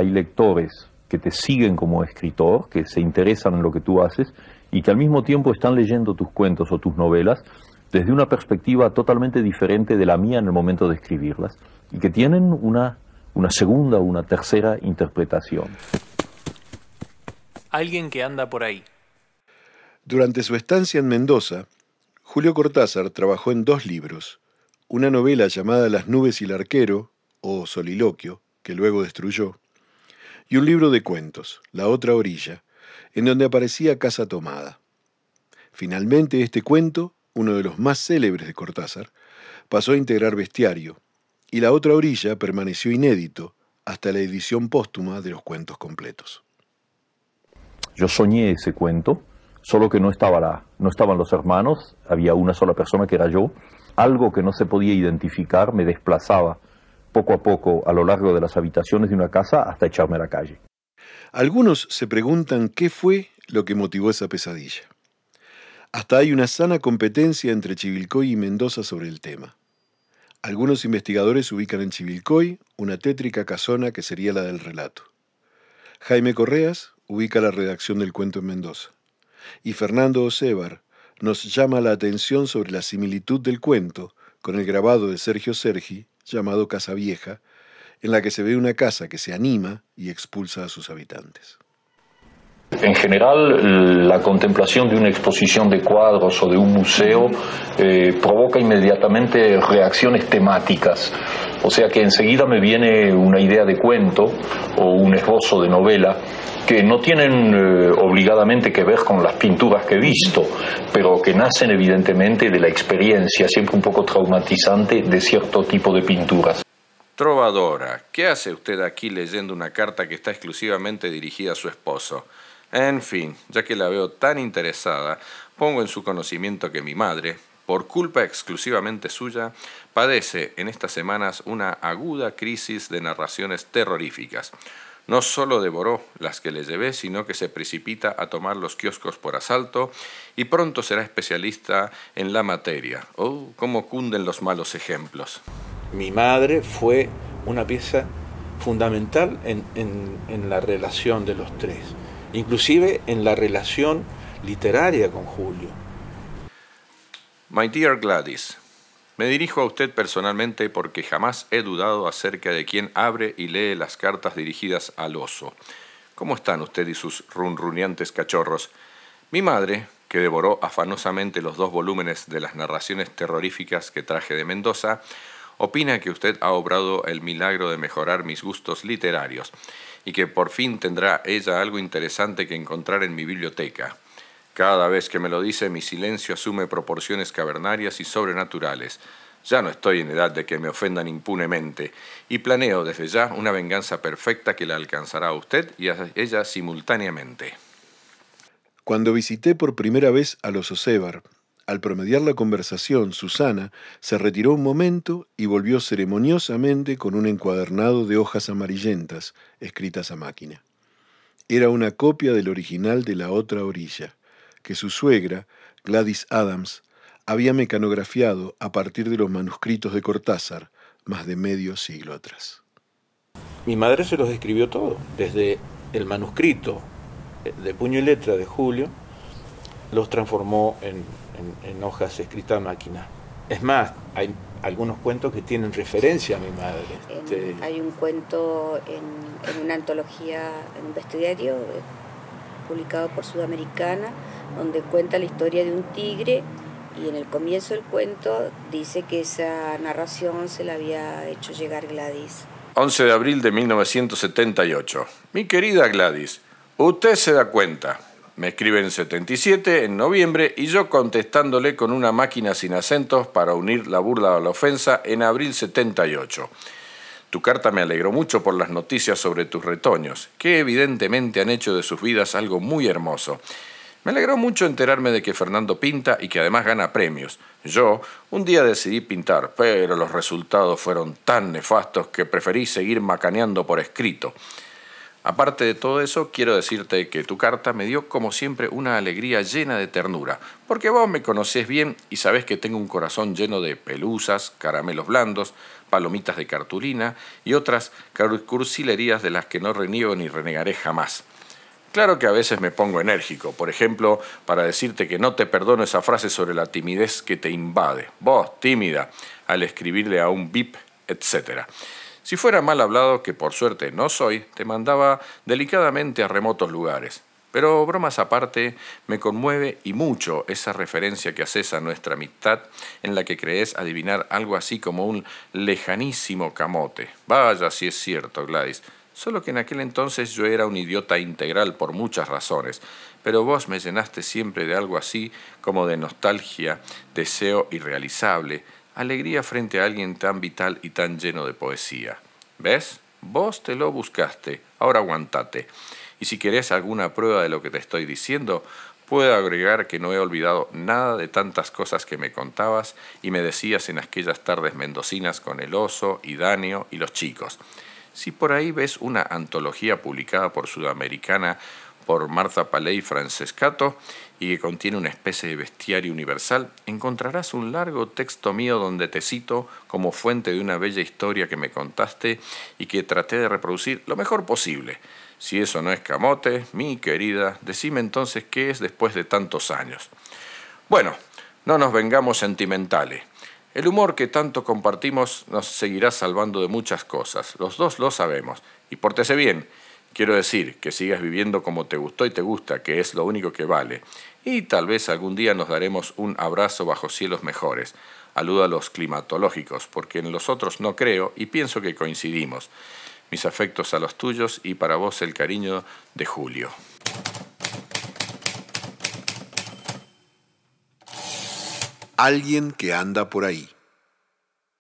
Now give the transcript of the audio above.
Hay lectores que te siguen como escritor, que se interesan en lo que tú haces y que al mismo tiempo están leyendo tus cuentos o tus novelas desde una perspectiva totalmente diferente de la mía en el momento de escribirlas y que tienen una, una segunda o una tercera interpretación. Alguien que anda por ahí. Durante su estancia en Mendoza, Julio Cortázar trabajó en dos libros, una novela llamada Las nubes y el arquero, o Soliloquio, que luego destruyó, y un libro de cuentos, La otra orilla, en donde aparecía Casa Tomada. Finalmente este cuento, uno de los más célebres de Cortázar, pasó a integrar bestiario, y La otra orilla permaneció inédito hasta la edición póstuma de los cuentos completos. Yo soñé ese cuento, solo que no, estaba la, no estaban los hermanos, había una sola persona que era yo, algo que no se podía identificar me desplazaba poco a poco a lo largo de las habitaciones de una casa hasta echarme a la calle. Algunos se preguntan qué fue lo que motivó esa pesadilla. Hasta hay una sana competencia entre Chivilcoy y Mendoza sobre el tema. Algunos investigadores ubican en Chivilcoy una tétrica casona que sería la del relato. Jaime Correas ubica la redacción del cuento en Mendoza. Y Fernando Osebar nos llama la atención sobre la similitud del cuento con el grabado de Sergio Sergi llamado Casa Vieja, en la que se ve una casa que se anima y expulsa a sus habitantes. En general, la contemplación de una exposición de cuadros o de un museo eh, provoca inmediatamente reacciones temáticas. O sea que enseguida me viene una idea de cuento o un esbozo de novela que no tienen eh, obligadamente que ver con las pinturas que he visto, pero que nacen evidentemente de la experiencia, siempre un poco traumatizante, de cierto tipo de pinturas. Trovadora, ¿qué hace usted aquí leyendo una carta que está exclusivamente dirigida a su esposo? En fin, ya que la veo tan interesada, pongo en su conocimiento que mi madre, por culpa exclusivamente suya, padece en estas semanas una aguda crisis de narraciones terroríficas. No solo devoró las que le llevé, sino que se precipita a tomar los kioscos por asalto y pronto será especialista en la materia. Oh, cómo cunden los malos ejemplos. Mi madre fue una pieza fundamental en, la relación de los tres, inclusive en la relación literaria con Julio. My dear Gladys, me dirijo a usted personalmente porque jamás he dudado acerca de quién abre y lee las cartas dirigidas al oso. ¿Cómo están usted y sus runruneantes cachorros? Mi madre, que devoró afanosamente los dos volúmenes de las narraciones terroríficas que traje de Mendoza, opina que usted ha obrado el milagro de mejorar mis gustos literarios y que por fin tendrá ella algo interesante que encontrar en mi biblioteca. Cada vez que me lo dice, mi silencio asume proporciones cavernarias y sobrenaturales. Ya no estoy en edad de que me ofendan impunemente, y planeo desde ya una venganza perfecta que la alcanzará a usted y a ella simultáneamente. Cuando visité por primera vez a los Osebar, al promediar la conversación, Susana se retiró un momento y volvió ceremoniosamente con un encuadernado de hojas amarillentas escritas a máquina. Era una copia del original de la otra orilla que su suegra, Gladys Adams, había mecanografiado a partir de los manuscritos de Cortázar más de medio siglo atrás. Mi madre se los escribió todo, desde el manuscrito de puño y letra de Julio, los transformó en, hojas escritas a máquina. Es más, hay algunos cuentos que tienen referencia a mi madre. Este, hay un cuento en, en, una antología, en un bestiario, eh, publicado por Sudamericana, donde cuenta la historia de un tigre y en el comienzo del cuento dice que esa narración se la había hecho llegar Gladys. 11 de abril de 1978. Mi querida Gladys, usted se da cuenta. Me escribe en 77, en noviembre, y yo contestándole con una máquina sin acentos para unir la burla a la ofensa en abril 78. Tu carta me alegró mucho por las noticias sobre tus retoños, que evidentemente han hecho de sus vidas algo muy hermoso. Me alegró mucho enterarme de que Fernando pinta y que además gana premios. Yo un día decidí pintar, pero los resultados fueron tan nefastos que preferí seguir macaneando por escrito. Aparte de todo eso, quiero decirte que tu carta me dio como siempre una alegría llena de ternura, porque vos me conocés bien y sabés que tengo un corazón lleno de pelusas, caramelos blandos, palomitas de cartulina y otras cursilerías de las que no reniego ni renegaré jamás. Claro que a veces me pongo enérgico, por ejemplo, para decirte que no te perdono esa frase sobre la timidez que te invade. Vos, tímida, al escribirle a un VIP, etc. Si fuera mal hablado, que por suerte no soy, te mandaba delicadamente a remotos lugares. Pero bromas aparte, me conmueve y mucho esa referencia que haces a nuestra amistad en la que crees adivinar algo así como un lejanísimo camote. Vaya si es cierto, Gladys. Solo que en aquel entonces yo era un idiota integral por muchas razones, pero vos me llenaste siempre de algo así como de nostalgia, deseo irrealizable, alegría frente a alguien tan vital y tan lleno de poesía. ¿Ves? Vos te lo buscaste, ahora aguantate. Y si querés alguna prueba de lo que te estoy diciendo, puedo agregar que no he olvidado nada de tantas cosas que me contabas y me decías en aquellas tardes mendocinas con el oso y Danio y los chicos. Si por ahí ves una antología publicada por Sudamericana por Martha Paley Francescato y que contiene una especie de bestiario universal, encontrarás un largo texto mío donde te cito como fuente de una bella historia que me contaste y que traté de reproducir lo mejor posible. Si eso no es camote, mi querida, decime entonces qué es después de tantos años. Bueno, no nos vengamos sentimentales. El humor que tanto compartimos nos seguirá salvando de muchas cosas, los dos lo sabemos, y pórtese bien, Quiero decir, que sigas viviendo como te gustó y te gusta, que es lo único que vale. Y tal vez algún día nos daremos un abrazo bajo cielos mejores. Aludo a los climatológicos, porque en los otros no creo y pienso que coincidimos. Mis afectos a los tuyos y para vos el cariño de Julio. Alguien que anda por ahí.